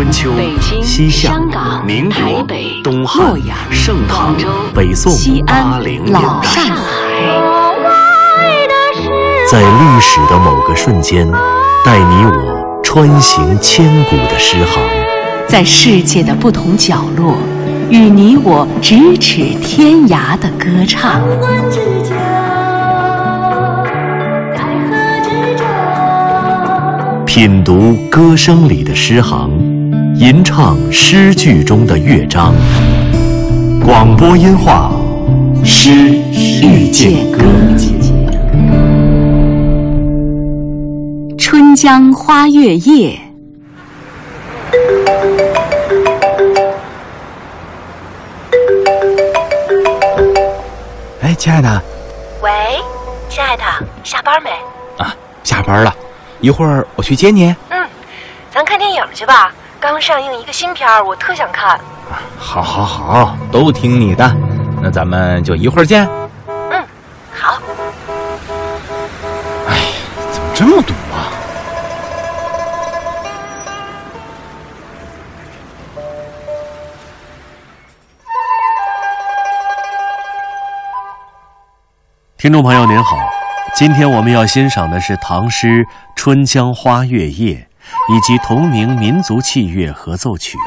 春秋、西夏、民国、东汉、盛唐、北宋、八零年代，在历史的某个瞬间，带你我穿行千古的诗行；在世界的不同角落，与你我咫尺天涯的歌唱。品读歌声里的诗行，吟唱诗句中的乐章。广播音画，诗遇见歌。《春江花月夜》。哎，亲爱的。喂，亲爱的，下班没？啊，下班了。一会儿我去接你。嗯，咱看电影去吧。刚上映一个新片儿，我特想看。好，好，好，都听你的。那咱们就一会儿见。嗯，好。哎，怎么这么堵啊？听众朋友您好。今天我们要欣赏的是唐诗《春江花月夜》，以及同名民族器乐合奏曲。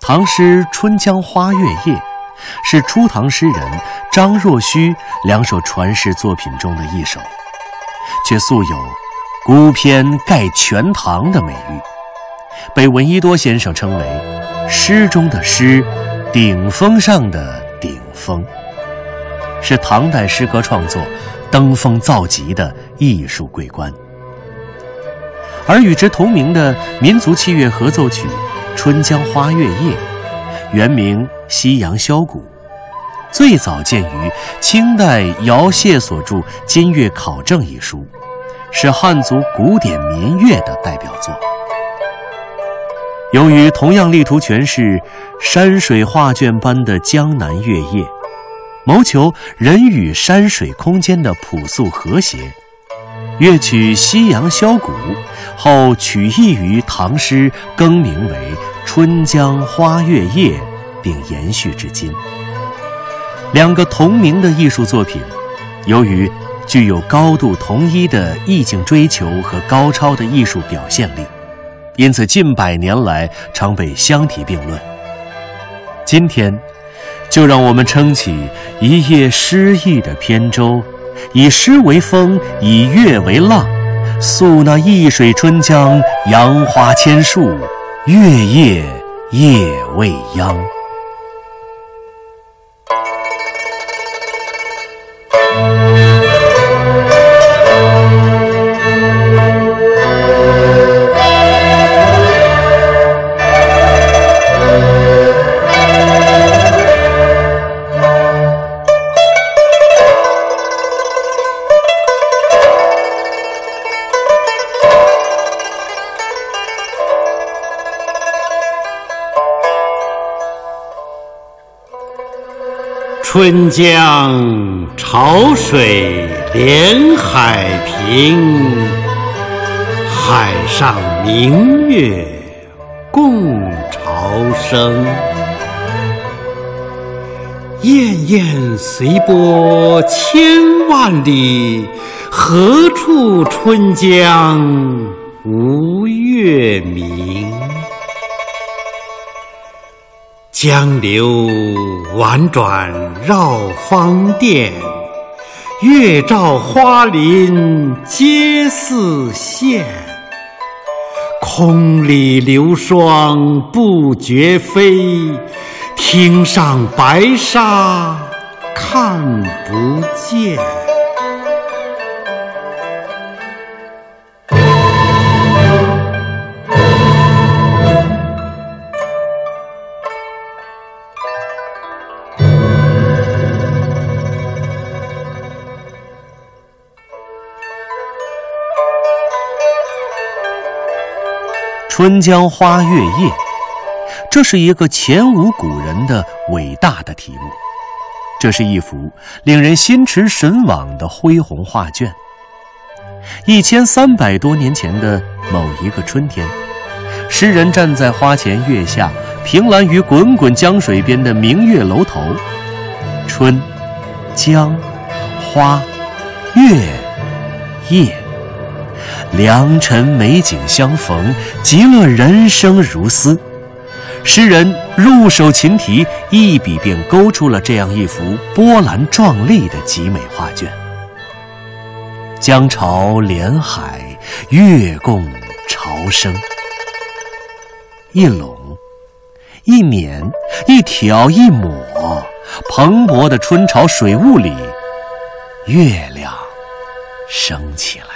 唐诗《春江花月夜》是初唐诗人张若虚两首传世作品中的一首，却素有“孤篇盖全唐”的美誉，被闻一多先生称为“诗中的诗，顶峰上的顶峰”。是唐代诗歌创作登峰造极的艺术桂冠，而与之同名的民族器乐合奏曲《春江花月夜》，原名《夕阳箫鼓》，最早见于清代姚燮所著《金乐考证》一书，是汉族古典民乐的代表作。由于同样力图诠释山水画卷般的江南月夜。谋求人与山水空间的朴素和谐，乐曲《夕阳箫鼓》后曲意于唐诗，更名为《春江花月夜》，并延续至今。两个同名的艺术作品，由于具有高度统一的意境追求和高超的艺术表现力，因此近百年来常被相提并论。今天。就让我们撑起一叶诗意的扁舟，以诗为风，以月为浪，诉那一水春江，杨花千树，月夜夜未央。春江潮水连海平，海上明月共潮生。滟滟随波千万里，何处春江无月明？江流婉转绕芳甸，月照花林皆似霰。空里流霜不觉飞，汀上白沙看不见。《春江花月夜》，这是一个前无古人的伟大的题目。这是一幅令人心驰神往的恢宏画卷。一千三百多年前的某一个春天，诗人站在花前月下，凭栏于滚滚江水边的明月楼头，春、江、花、月、夜，良辰美景相逢，极乐人生如斯。诗人入手琴题，一笔便勾出了这样一幅波澜壮丽的极美画卷。江潮连海，月共潮生。一拢，一捻，一挑，一抹，蓬勃的春潮水雾里，月亮升起来。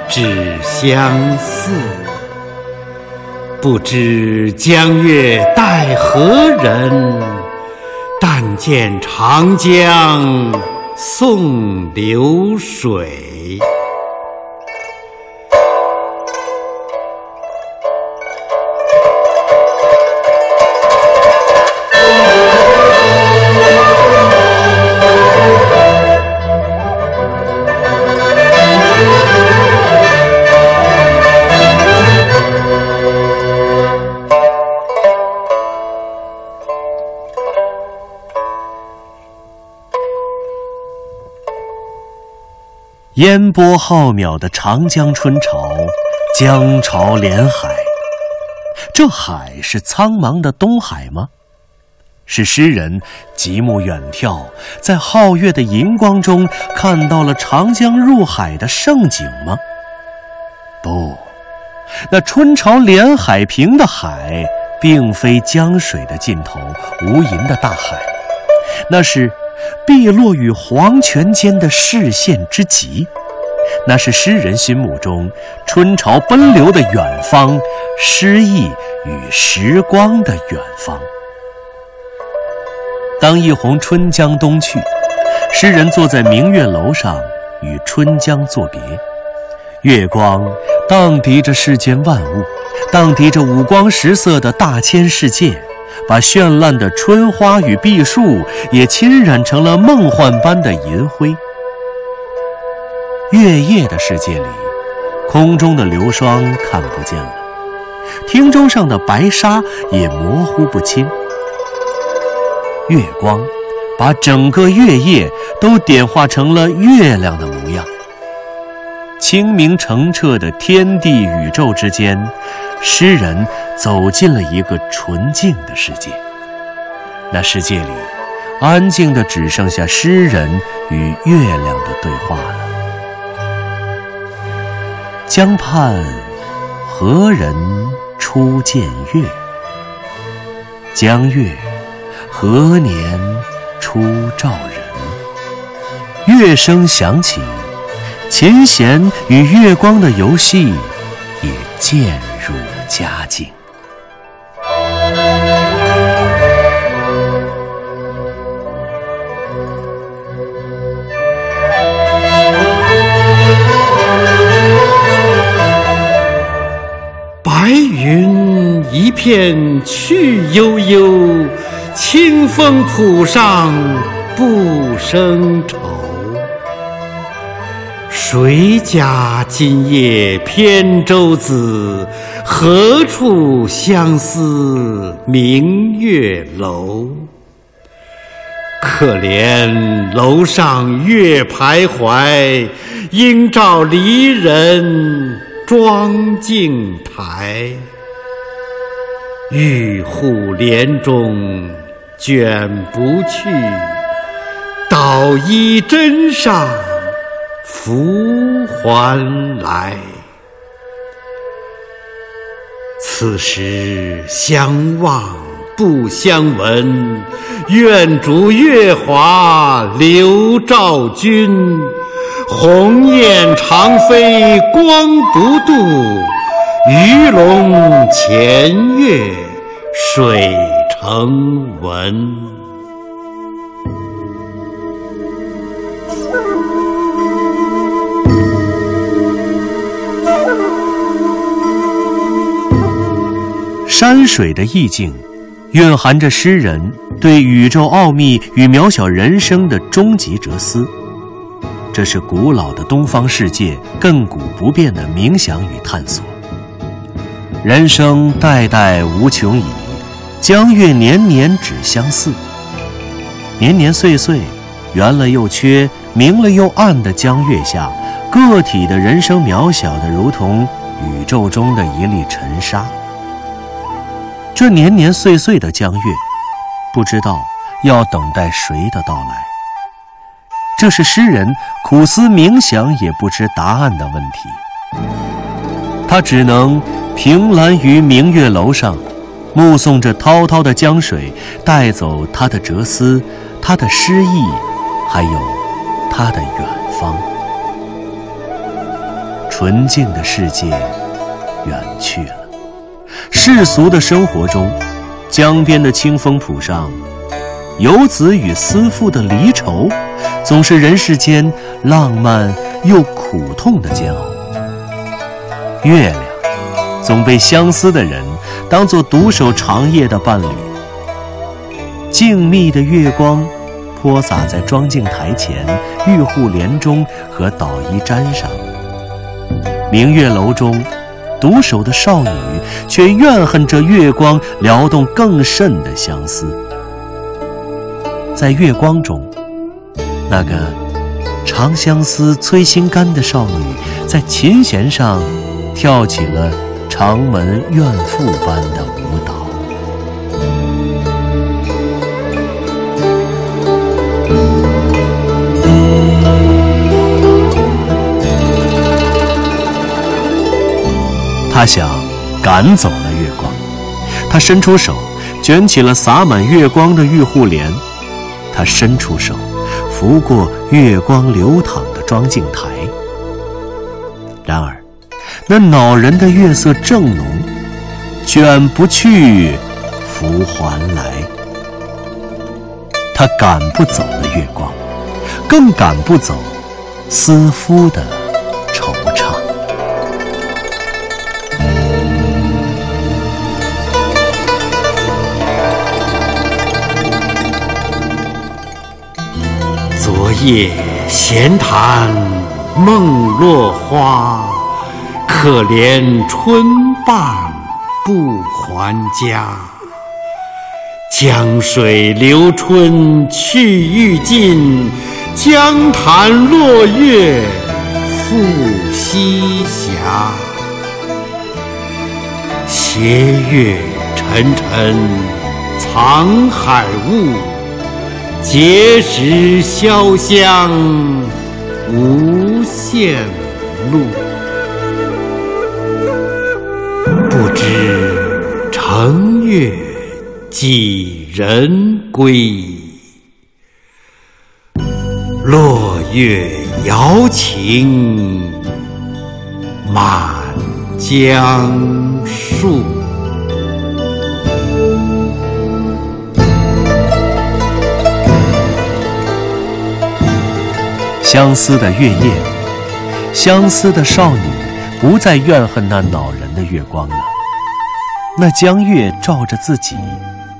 只相似，不知江月待何人？但见长江送流水。烟波浩渺的长江春潮，江潮连海。这海是苍茫的东海吗？是诗人极目远眺，在皓月的银光中看到了长江入海的盛景吗？不，那春潮连海平的海，并非江水的尽头无垠的大海，那是。碧落与黄泉间的视线之极，那是诗人心目中春潮奔流的远方，诗意与时光的远方。当一泓春江东去，诗人坐在明月楼上，与春江作别。月光荡涤着世间万物，荡涤着五光十色的大千世界。把绚烂的春花与碧树也侵染成了梦幻般的银灰。月夜的世界里，空中的流霜看不见了，汀洲上的白沙也模糊不清。月光把整个月夜都点化成了月亮的模样。清明澄澈的天地宇宙之间。诗人走进了一个纯净的世界，那世界里，安静的只剩下诗人与月亮的对话了。江畔何人初见月？江月何年初照人？乐声响起，琴弦与月光的游戏也渐。入佳境，白云一片去悠悠，清风浦上不生愁。谁家今夜扁舟子？何处相思明月楼？可怜楼上月徘徊，应照离人妆镜台。玉户帘中卷不去，捣衣砧上拂还来。此时相望不相闻，愿逐月华流照君。鸿雁长飞光不度。鱼龙潜跃水成文。山水的意境，蕴含着诗人对宇宙奥秘与渺小人生的终极哲思。这是古老的东方世界亘古不变的冥想与探索。人生代代无穷已，江月年年只相似。年年岁岁，圆了又缺，明了又暗的江月下，个体的人生渺小的如同宇宙中的一粒尘沙。这年年岁岁的江月，不知道要等待谁的到来。这是诗人苦思冥想也不知答案的问题。他只能。凭栏于明月楼上，目送着滔滔的江水带走他的哲思、他的诗意，还有他的远方。纯净的世界远去了，世俗的生活中，江边的清风浦上，游子与思妇的离愁，总是人世间浪漫又苦痛的煎熬。月亮。总被相思的人当作独守长夜的伴侣。静谧的月光，泼洒在妆镜台前、玉户帘中和捣衣砧上。明月楼中，独守的少女却怨恨这月光撩动更甚的相思。在月光中，那个长相思催心肝的少女，在琴弦上跳起了。长门怨妇般的舞蹈。他想赶走了月光，他伸出手，卷起了洒满月光的玉户帘，他伸出手，拂过月光流淌的妆镜台。然而。那恼人的月色正浓，卷不去，拂还来。他赶不走了月光，更赶不走思夫的夜闲谈梦落花。可怜春半不还家，江水流春去欲尽，江潭落月复西斜。斜月沉沉藏海雾，碣石潇湘无限路。不知乘月几人归？落月摇情满江树。相思的月夜，相思的少女，不再怨恨那恼人的月光了。那江月照着自己，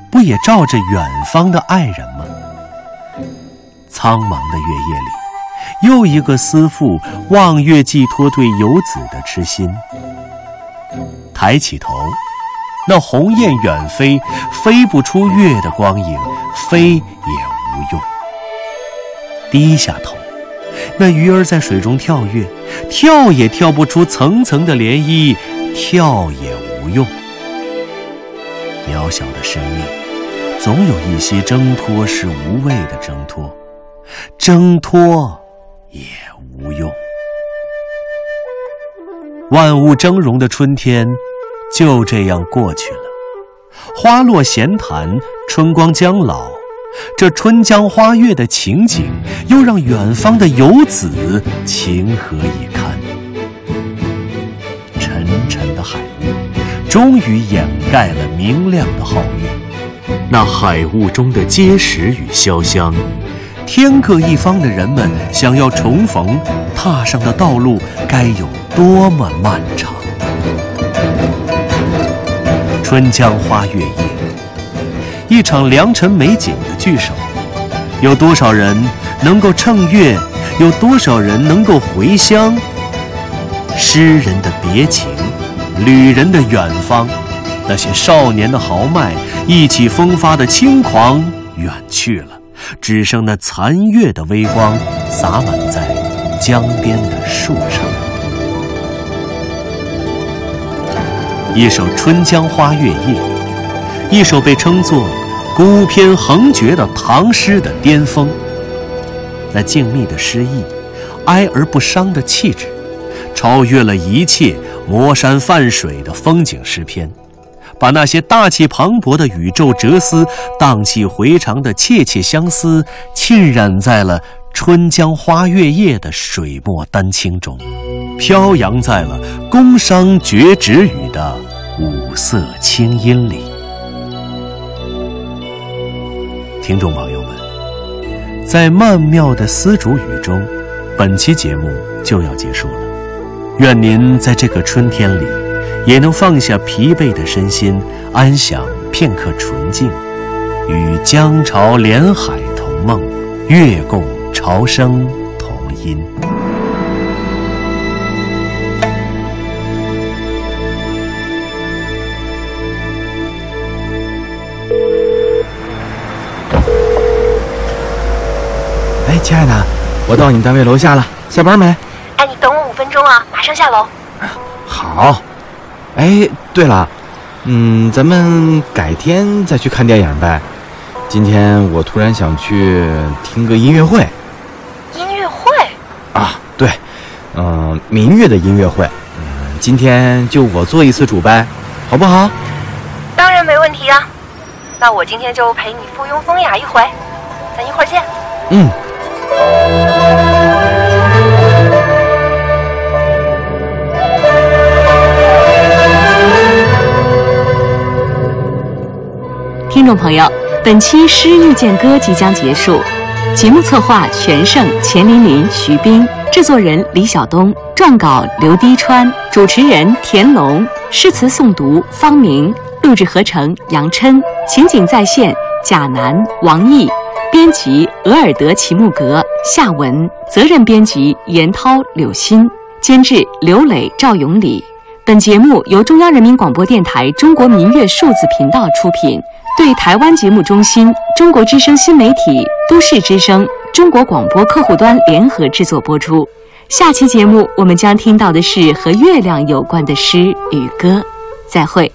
不也照着远方的爱人吗？苍茫的月夜里，又一个思妇望月寄托对游子的痴心。抬起头，那鸿雁远飞，飞不出月的光影，飞也无用。低下头，那鱼儿在水中跳跃，跳也跳不出层层的涟漪，跳也无用。渺小的生命，总有一些挣脱是无谓的挣脱，挣脱也无用。万物峥嵘的春天就这样过去了，花落闲谈，春光将老，这春江花月的情景，又让远方的游子情何以堪？沉沉的海雾，终于掩盖了明亮的皓月。那海雾中的碣石与潇湘。天各一方的人们想要重逢，踏上的道路该有多么漫长？春江花月夜，一场良辰美景的聚首，有多少人能够乘月？有多少人能够回乡？诗人的别情，旅人的远方，那些少年的豪迈，意气风发的轻狂，远去了。只剩那残月的微光洒满在江边的树上。一首《春江花月夜》，一首被称作孤篇横绝的唐诗的巅峰。那静谧的诗意，哀而不伤的气质，超越了一切磨山泛水的风景诗篇。把那些大气磅礴的宇宙哲思、荡气回肠的切切相思，浸染在了春江花月夜的水墨丹青中，飘扬在了宫商角徵羽的五色清音里。听众朋友们，在曼妙的丝竹雨中，本期节目就要结束了。愿您在这个春天里。也能放下疲惫的身心，安享片刻纯净，与江潮连海同梦，月共潮生同音。亲爱的，我到你单位楼下了，下班没？哎，你等我五分钟啊，马上下楼。好。哎，对了，嗯，咱们改天再去看电影呗。今天我突然想去听个音乐会。音乐会？啊，对，嗯，民乐的音乐会。嗯，今天就我做一次主呗，好不好？当然没问题啊。那我今天就陪你附庸风雅一回，咱一会儿见。嗯。听众朋友，本期《诗遇见歌》即将结束，节目策划全胜、钱琳琳、徐冰，制作人李晓东，撰稿刘滴川，主持人田龙，诗词诵读方明，录制合成杨琛，情景再现贾楠、王毅，编辑额尔德齐木格、夏文，责任编辑严涛、柳鑫，监制刘磊、赵永礼。本节目由中央人民广播电台中国民乐数字频道出品。对台湾节目中心、中国之声新媒体、都市之声、中国广播客户端联合制作播出。下期节目我们将听到的是和月亮有关的诗与歌。再会。